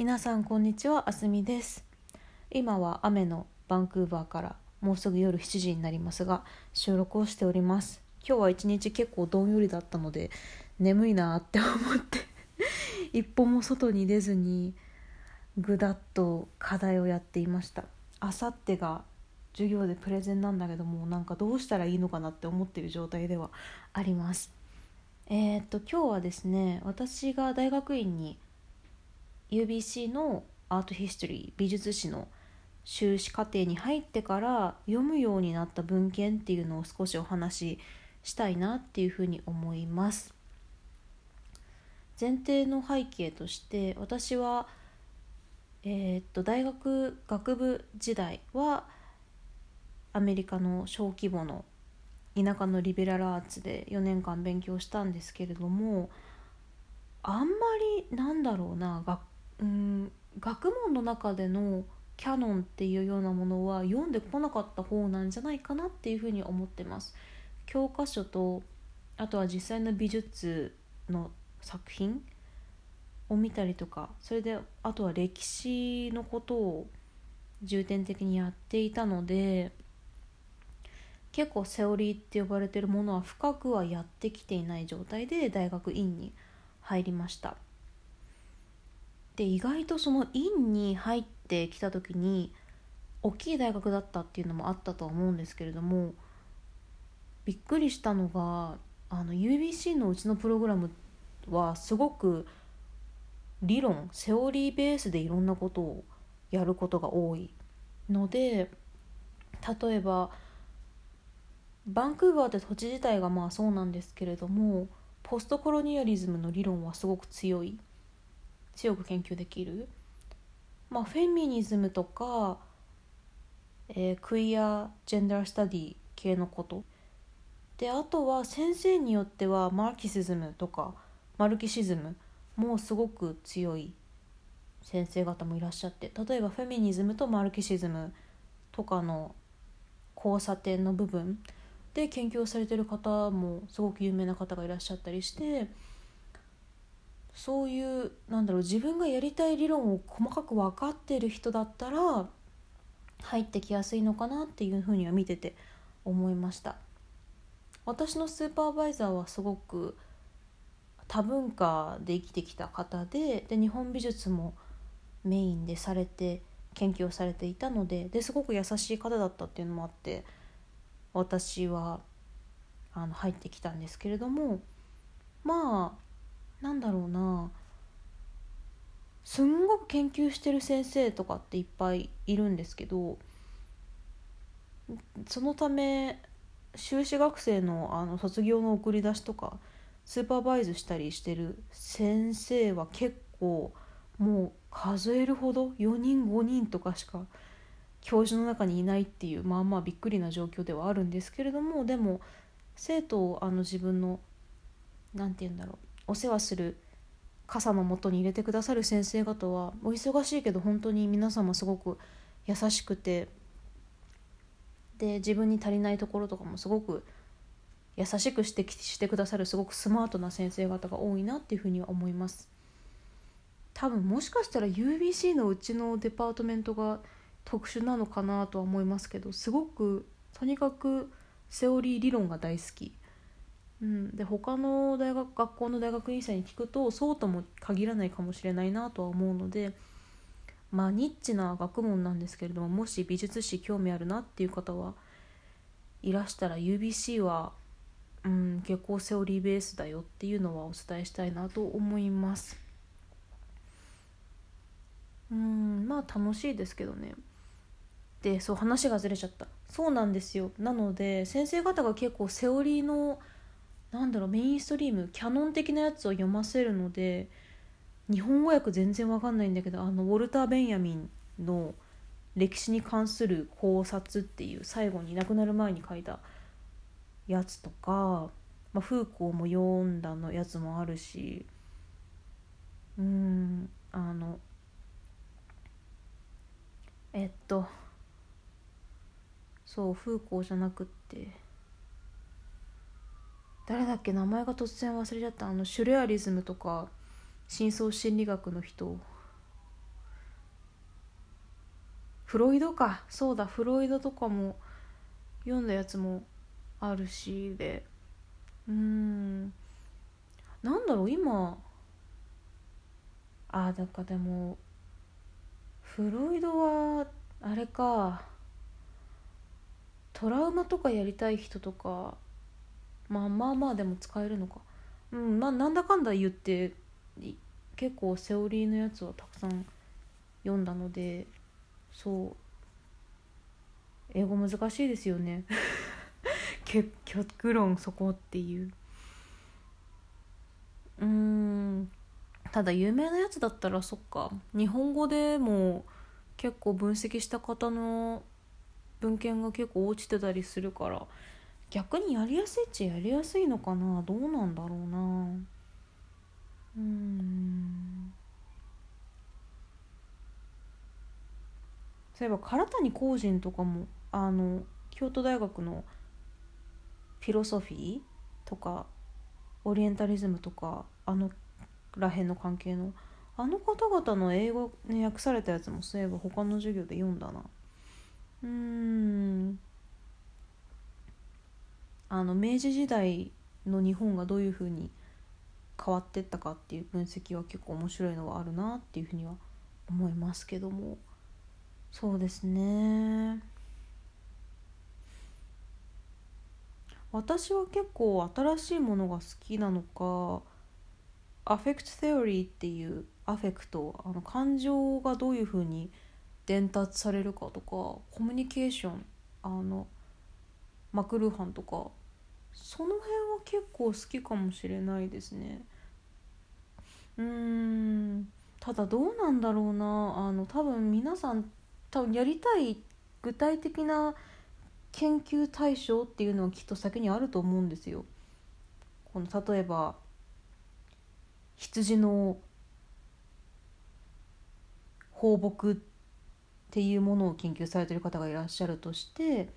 皆さんこんにちはあすみです。今は雨のバンクーバーからもうすぐ夜7時になりますが収録をしております。今日は一日結構どんよりだったので眠いなって思って一歩も外に出ずにぐだっと課題をやっていました。あさってが授業でプレゼンなんだけどもなんかどうしたらいいのかなって思ってる状態ではあります。えー、っと今日はですね私が大学院に UBC のアートヒストリー美術史の修士課程に入ってから読むようになった文献っていうのを少しお話ししたいなっていうふうに思います。前提の背景として私は、えー、っと大学学部時代はアメリカの小規模の田舎のリベラルアーツで4年間勉強したんですけれどもあんまりなんだろうな学うん学問の中でのキャノンっていうようなものは読んでこなかった方なんじゃないかなっていうふうに思ってます。教科書とあとは実際の美術の作品を見たりとかそれであとは歴史のことを重点的にやっていたので結構セオリーって呼ばれてるものは深くはやってきていない状態で大学院に入りました。で意外とその院に入ってきた時に大きい大学だったっていうのもあったとは思うんですけれどもびっくりしたのがあの UBC のうちのプログラムはすごく理論セオリーベースでいろんなことをやることが多いので例えばバンクーバーって土地自体がまあそうなんですけれどもポストコロニアリズムの理論はすごく強い。強く研究できる、まあ、フェミニズムとか、えー、クイア・ジェンダー・スタディ系のこと。であとは先生によってはマーキシズムとかマルキシズムもすごく強い先生方もいらっしゃって例えばフェミニズムとマルキシズムとかの交差点の部分で研究をされてる方もすごく有名な方がいらっしゃったりしてそういうなんだろう自分がやりたい理論を細かく分かってる人だったら入ってきやすいのかなっていうふうには見てて思いました。私のスーパーバイザーはすごく多文化で生きてきた方でで日本美術もメインでされて研究をされていたのでですごく優しい方だったっていうのもあって私はあの入ってきたんですけれどもまあなんだろうなすんごく研究してる先生とかっていっぱいいるんですけどそのため修士学生のあの卒業の送り出しとかスーパーバイズしたりしてる先生は結構もう数えるほど4人5人とかしか教授の中にいないっていうまあまあびっくりな状況ではあるんですけれどもでも生徒をあの自分の何て言うんだろうお世話する傘のもとに入れてくださる先生方はお忙しいけど本当に皆様すごく優しくてで自分に足りないところとかもすごく優しくしてしてくださるすごくスマートな先生方が多いなっていうふうには思います。多分もしかしたら UBC のうちのデパートメントが特殊なのかなとは思いますけどすごくとにかくセオリー理論が大好き。うん、で他の大学学校の大学院生に聞くとそうとも限らないかもしれないなとは思うのでまあニッチな学問なんですけれどももし美術史興味あるなっていう方はいらしたら UBC は、うん、結構セオリーベースだよっていうのはお伝えしたいなと思います。うんまあ楽しいですけどね。でそう話がずれちゃったそうなんですよなので先生方が結構セオリーのなんだろうメインストリームキャノン的なやつを読ませるので日本語訳全然わかんないんだけどあのウォルター・ベンヤミンの歴史に関する考察っていう最後に亡くなる前に書いたやつとか、まあ、フーコーも読んだのやつもあるしうんあのえっとそうフーコーじゃなくって誰だっけ名前が突然忘れちゃった。あのシュレアリズムとか深層心理学の人。フロイドか。そうだフロイドとかも読んだやつもあるしで。うん。なんだろう今。あだからでもフロイドはあれか。トラウマとかやりたい人とか。まあまあまあでも使えるのか。うんまあなんだかんだ言って結構セオリーのやつはたくさん読んだのでそう。英語難しいですよね。極論そこっていう。うん。ただ有名なやつだったらそっか。日本語でも結構分析した方の文献が結構落ちてたりするから逆にやりやすいっちゃやりやすいのかな？どうなんだろうな。うん。そういえば唐谷公人とかもあの京都大学のフィロソフィーとかオリエンタリズムとかあのらへんの関係のあの方々の英語に訳されたやつもそういえば他の授業で読んだな。うーん。あの明治時代の日本がどういうふうに変わってったかっていう分析は結構面白いのはあるなっていうふうには思いますけども。そうですね。私は結構新しいものが好きなのかアフェクト・セオリーっていうアフェクトあの感情がどういうふうに伝達されるかとかコミュニケーションあのマクルーハンとかその辺は結構好きかもしれないですねうんただどうなんだろうなあの多分皆さん多分やりたい具体的な研究対象っていうのはきっと先にあると思うんですよ。この例えば羊の放牧っていうものを研究されてる方がいらっしゃるとして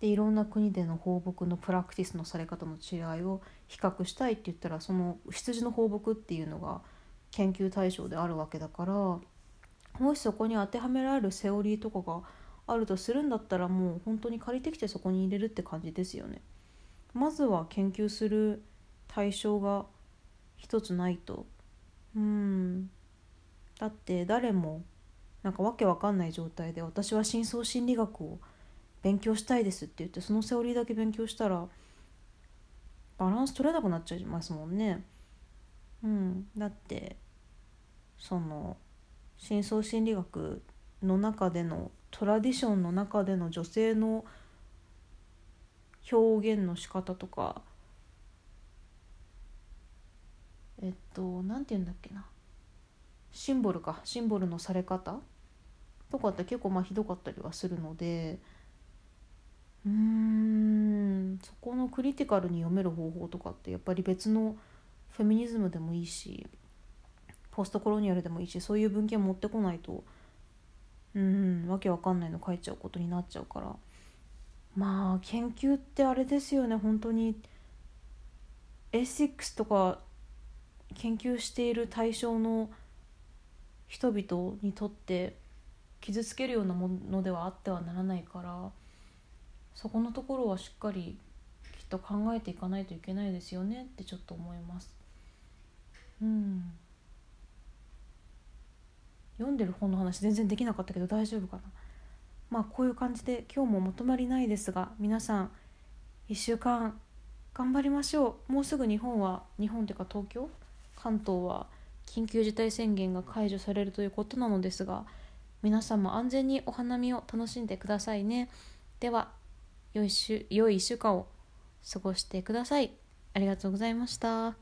でいろんな国での放牧のプラクティスのされ方の違いを比較したいって言ったらその羊の放牧っていうのが研究対象であるわけだからもしそこに当てはめられるセオリーとかがあるとするんだったらもう本当に借りてきてそこに入れるって感じですよね。まずは研究する対象が一つないとうんだって誰もなんかわけわかんない状態で私は深層心理学を勉強したいですって言ってそのセオリーだけ勉強したらバランス取れなくなっちゃいますもんね。うん、だってその深層心理学の中でのトラディションの中での女性の表現の仕方とかえっと何て言うんだっけな。シンボルか。シンボルのされ方とかって結構まあひどかったりはするのでうんそこのクリティカルに読める方法とかってやっぱり別のフェミニズムでもいいしポストコロニアルでもいいしそういう文献持ってこないとうんわけわかんないの書いちゃうことになっちゃうから。まあ研究ってあれですよね本当に。エシックスとか研究している対象の人々にとって傷つけるようなものではあってはならないから。そこのところはしっかりきっと考えていかないといけないですよねってちょっと思います。うん。読んでる本の話全然できなかったけど大丈夫かな。まあこういう感じで今日もまとまりないですが皆さん1週間頑張りましょう。もうすぐ日本は日本というか東京？関東は緊急事態宣言が解除されるということなのですが皆さんも安全にお花見を楽しんでくださいね。では良い週良い1週間を過ごしてください。ありがとうございました。